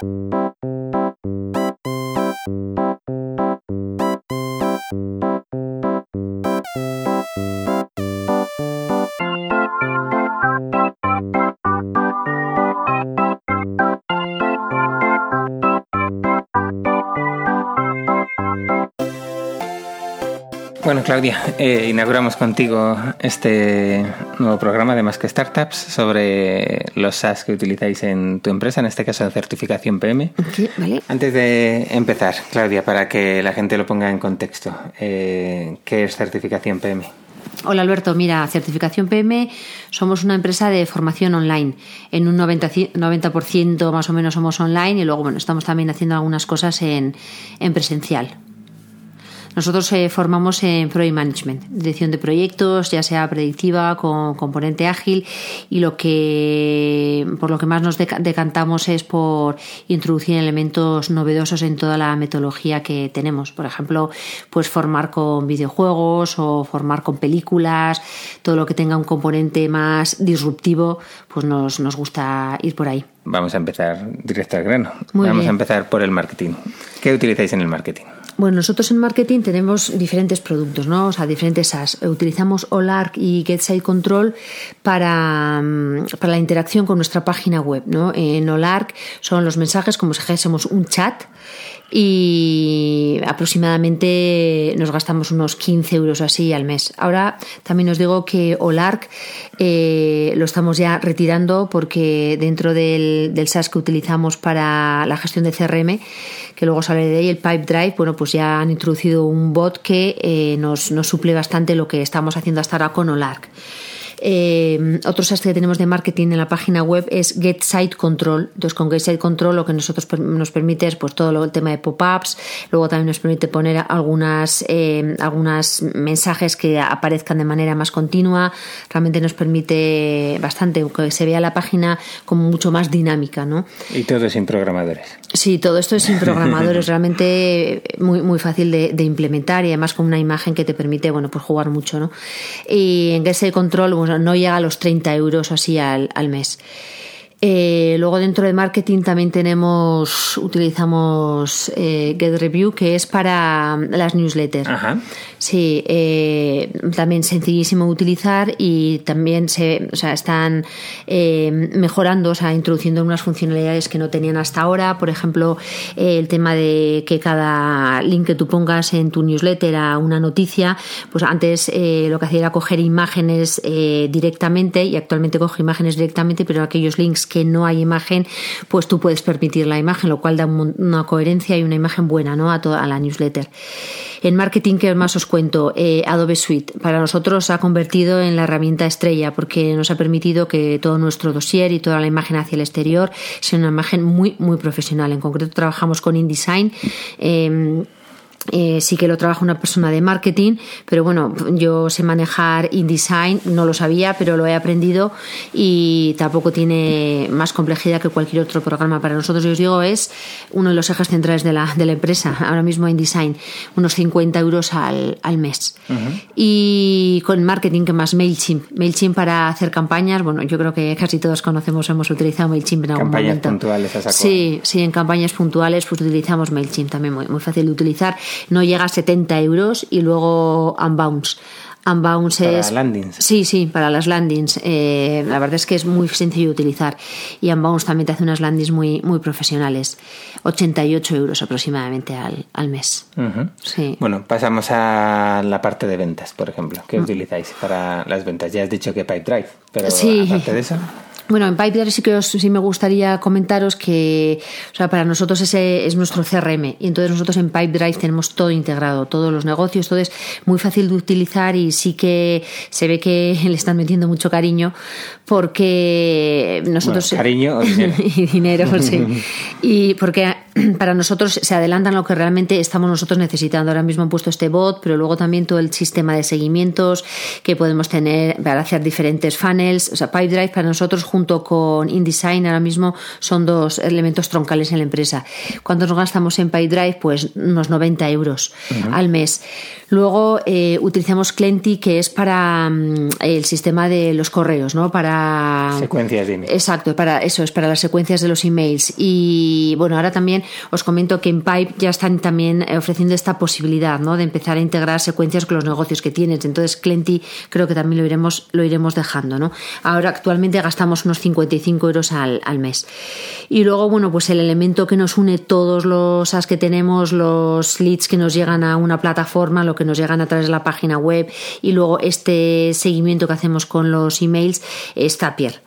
Thank you. Bueno, Claudia, eh, inauguramos contigo este nuevo programa de Más que Startups sobre los SaaS que utilizáis en tu empresa, en este caso certificación PM. vale. Antes de empezar, Claudia, para que la gente lo ponga en contexto, eh, ¿qué es certificación PM? Hola Alberto, mira, Certificación PM somos una empresa de formación online. En un 90%, 90 más o menos somos online y luego bueno, estamos también haciendo algunas cosas en, en presencial. Nosotros eh, formamos en Project Management, dirección de proyectos, ya sea predictiva, con componente ágil, y lo que por lo que más nos decantamos es por introducir elementos novedosos en toda la metodología que tenemos. Por ejemplo, pues formar con videojuegos o formar con películas, todo lo que tenga un componente más disruptivo, pues nos, nos gusta ir por ahí. Vamos a empezar directo al grano. Vamos a empezar por el marketing. ¿Qué utilizáis en el marketing? Bueno, nosotros en marketing tenemos diferentes productos, ¿no? O sea, diferentes SaaS. Utilizamos OLARC y GetSite Control para, mm, para la interacción con nuestra página web, ¿no? En OLARC son los mensajes como si fuésemos un chat y aproximadamente nos gastamos unos 15 euros así al mes. Ahora también os digo que OLARC eh, lo estamos ya retirando porque dentro del, del SaaS que utilizamos para la gestión de CRM, que luego sale de ahí, el Pipe Drive, bueno, pues ya han introducido un bot que eh, nos, nos suple bastante lo que estamos haciendo hasta ahora con OLARC. Eh, otro SaaS que tenemos de marketing en la página web es Get Site Control. Entonces, con Get Site Control lo que nosotros nos permite es pues, todo el tema de pop-ups, luego también nos permite poner algunas, eh, algunas mensajes que aparezcan de manera más continua. Realmente nos permite bastante que se vea la página como mucho más dinámica. ¿no? Y todo sin programadores. Sí, todo esto es sin programadores, realmente muy, muy fácil de, implementar y además con una imagen que te permite bueno, pues jugar mucho. ¿no? Y en Get Site Control no llega a los 30 euros así al, al mes. Eh, luego dentro de marketing también tenemos, utilizamos eh, Get Review, que es para las newsletters. Sí, eh, también sencillísimo de utilizar y también se, o sea, están mejorando, o sea, introduciendo unas funcionalidades que no tenían hasta ahora. Por ejemplo, el tema de que cada link que tú pongas en tu newsletter a una noticia, pues antes lo que hacía era coger imágenes directamente y actualmente coge imágenes directamente, pero aquellos links que no hay imagen, pues tú puedes permitir la imagen, lo cual da una coherencia y una imagen buena ¿no? a toda la newsletter. En marketing, ¿qué más os cuento? Eh, Adobe Suite. Para nosotros ha convertido en la herramienta estrella porque nos ha permitido que todo nuestro dossier y toda la imagen hacia el exterior sea una imagen muy, muy profesional. En concreto, trabajamos con InDesign. Eh, eh, sí que lo trabaja una persona de marketing, pero bueno, yo sé manejar InDesign, no lo sabía, pero lo he aprendido y tampoco tiene más complejidad que cualquier otro programa. Para nosotros, yo os digo, es uno de los ejes centrales de la, de la empresa, ahora mismo InDesign, unos 50 euros al, al mes. Y con marketing, que más MailChimp. MailChimp para hacer campañas, bueno, yo creo que casi todos conocemos, hemos utilizado MailChimp en algún campañas momento. puntuales, a Sí, sí, en campañas puntuales pues utilizamos MailChimp también, muy, muy fácil de utilizar no llega a 70 euros y luego Unbounce. Unbounce para es. landings. Sí, sí, para las landings. Eh, la verdad es que es muy sencillo de utilizar. Y Unbounce también te hace unas landings muy, muy profesionales. 88 euros aproximadamente al, al mes. sí. Bueno, pasamos a la parte de ventas, por ejemplo. ¿Qué Mm. utilizáis para las ventas? Ya has dicho que Pipedrive, pero Sí. aparte de eso. Bueno, en Pipedrive sí que os- sí me gustaría comentaros que, o sea, para nosotros ese es nuestro CRM y entonces nosotros en Pipedrive tenemos todo integrado, todos los negocios, todo es muy fácil de utilizar y sí que se ve que le están metiendo mucho cariño porque nosotros Bueno, cariño o dinero. y dinero, sí. Y porque para nosotros se adelantan lo que realmente estamos nosotros necesitando. Ahora mismo han puesto este bot, pero luego también todo el sistema de seguimientos que podemos tener para hacer diferentes funnels. O sea, PipeDrive para nosotros junto con InDesign ahora mismo son dos elementos troncales en la empresa. ¿Cuánto nos gastamos en PipeDrive? Pues unos 90 euros al mes. Luego eh, utilizamos Clenty, que es para mm, el sistema de los correos, ¿no? Para secuencias de emails. Exacto, para eso es para las secuencias de los emails. Y bueno, ahora también os comento que en Pipe ya están también eh, ofreciendo esta posibilidad, ¿no? De empezar a integrar secuencias con los negocios que tienes. Entonces, Clenty creo que también lo iremos, lo iremos dejando, ¿no? Ahora actualmente gastamos unos 55 euros al, al mes. Y luego, bueno, pues el elemento que nos une todos los as que tenemos, los leads que nos llegan a una plataforma, lo que nos llegan a través de la página web y luego este seguimiento que hacemos con los emails es Zapier.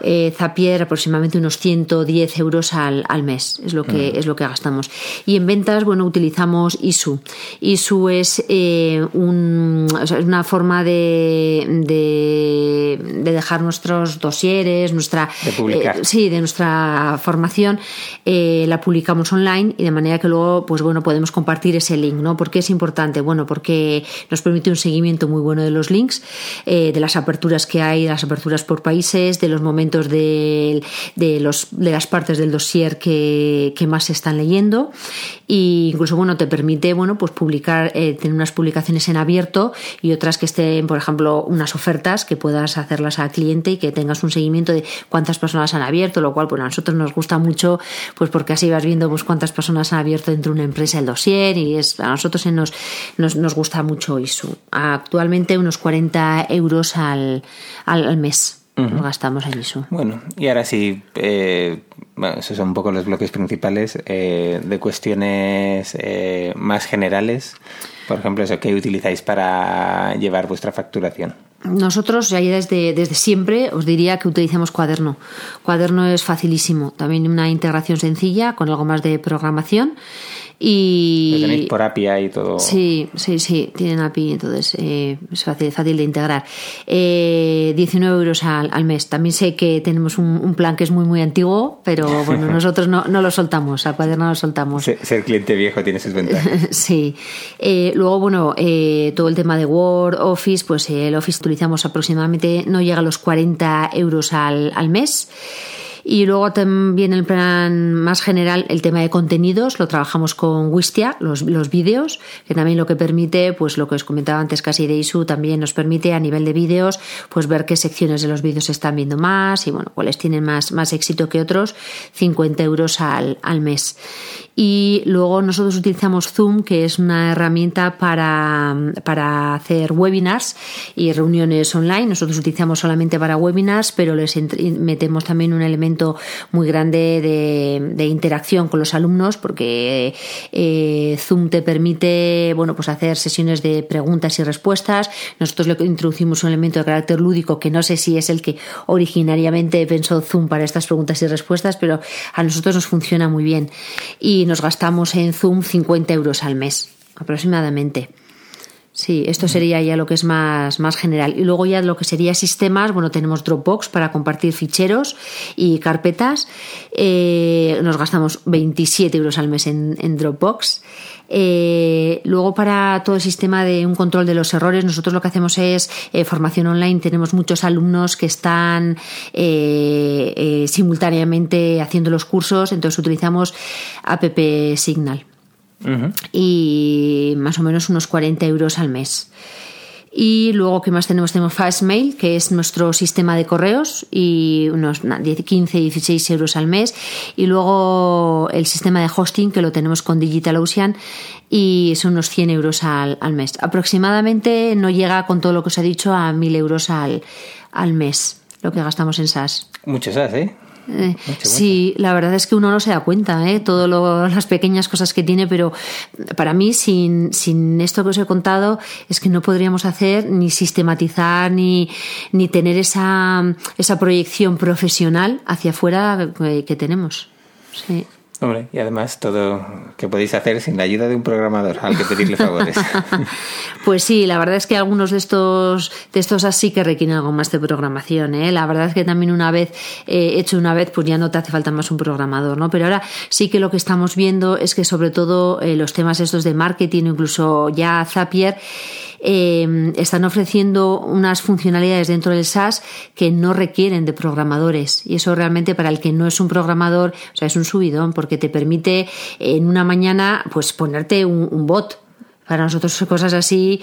Eh, Zapier aproximadamente unos 110 euros al, al mes es lo que es lo que gastamos. Y en ventas bueno utilizamos ISU. ISU es eh, un, o sea, es una forma de, de, de, dejar nuestros dosieres nuestra de publicar. eh, sí de nuestra formación la publicamos online y de manera que luego pues bueno podemos compartir ese link no porque es importante bueno porque nos permite un seguimiento muy bueno de los links de las aperturas que hay de las aperturas por países de los momentos de, de, los, de las partes del dossier que, que, más se están leyendo. E incluso bueno te permite bueno pues publicar eh, tener unas publicaciones en abierto y otras que estén por ejemplo unas ofertas que puedas hacerlas al cliente y que tengas un seguimiento de cuántas personas han abierto lo cual pues a nosotros nos gusta mucho pues porque así vas viendo pues cuántas personas han abierto dentro de una empresa el dossier y es a nosotros nos, nos, nos gusta mucho ISU actualmente unos 40 euros al, al mes Uh -huh. gastamos en eso. Bueno, y ahora sí, eh, bueno, esos son un poco los bloques principales eh, de cuestiones eh, más generales. Por ejemplo, eso, ¿qué utilizáis para llevar vuestra facturación? Nosotros ya desde, desde siempre os diría que utilizamos Cuaderno. Cuaderno es facilísimo, también una integración sencilla con algo más de programación y Lo tenéis por API y todo. Sí, sí, sí, tienen API, entonces eh, es fácil, fácil de integrar. Eh, 19 euros al, al, mes. También sé que tenemos un, un, plan que es muy, muy antiguo, pero bueno, nosotros no, no lo soltamos, al cuaderno no lo soltamos. Ser, ser cliente viejo tiene sus ventajas. sí. Eh, luego, bueno, eh, todo el tema de Word, Office, pues el Office utilizamos aproximadamente, no llega a los 40 euros al, al mes. Y luego también el plan más general, el tema de contenidos, lo trabajamos con Wistia, los, los vídeos, que también lo que permite, pues lo que os comentaba antes casi de ISU, también nos permite a nivel de vídeos, pues ver qué secciones de los vídeos se están viendo más y bueno, cuáles tienen más, más éxito que otros, 50 euros al, al mes. Y luego nosotros utilizamos Zoom, que es una herramienta para, para hacer webinars y reuniones online. Nosotros utilizamos solamente para webinars, pero les metemos también un elemento muy grande de, interacción con los alumnos, porque eh, Zoom te permite bueno, pues hacer sesiones de preguntas y respuestas. Nosotros le introducimos un elemento de carácter lúdico que no sé si es el que originariamente pensó Zoom para estas preguntas y respuestas, pero a nosotros nos funciona muy bien. Y nos gastamos en Zoom 50 euros al mes, aproximadamente. Sí, esto sería ya lo que es más, más general. Y luego ya lo que sería sistemas, bueno, tenemos Dropbox para compartir ficheros y carpetas. Eh, nos gastamos 27 euros al mes en, en Dropbox. Eh, luego para todo el sistema de un control de los errores, nosotros lo que hacemos es eh, formación online. Tenemos muchos alumnos que están eh, simultáneamente haciendo los cursos, entonces utilizamos App Signal. Uh -huh. Y más o menos unos 40 euros al mes. Y luego, ¿qué más tenemos? Tenemos Fastmail, que es nuestro sistema de correos, y unos 15, 16 euros al mes. Y luego el sistema de hosting, que lo tenemos con DigitalOcean, y son unos 100 euros al, al mes. Aproximadamente no llega, con todo lo que os he dicho, a 1000 euros al, al mes, lo que gastamos en SaaS. Mucho SaaS, ¿eh? Eh, sí, la verdad es que uno no se da cuenta, ¿eh? todas las pequeñas cosas que tiene, pero para mí, sin, sin esto que os he contado, es que no podríamos hacer ni sistematizar ni, ni tener esa, esa proyección profesional hacia afuera que, que tenemos. Sí. Hombre, y además todo que podéis hacer sin la ayuda de un programador al que pedirle favores. pues sí, la verdad es que algunos de estos de estos así que requieren algo más de programación. ¿eh? La verdad es que también una vez eh, hecho una vez, pues ya no te hace falta más un programador, ¿no? Pero ahora sí que lo que estamos viendo es que sobre todo eh, los temas estos de marketing, incluso ya Zapier, eh, están ofreciendo unas funcionalidades dentro del SaaS que no requieren de programadores. Y eso realmente para el que no es un programador, o sea, es un subidón, porque te permite en una mañana pues ponerte un, bot. Para nosotros cosas así,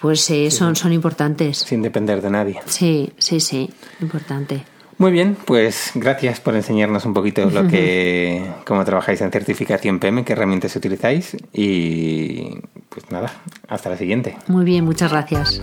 pues eh, son, son importantes. Sin depender de nadie. Sí, sí, sí, importante. Muy bien, pues gracias por enseñarnos un poquito lo que, cómo trabajáis en certificación PM, qué herramientas utilizáis y pues nada, hasta la siguiente. Muy bien, muchas gracias.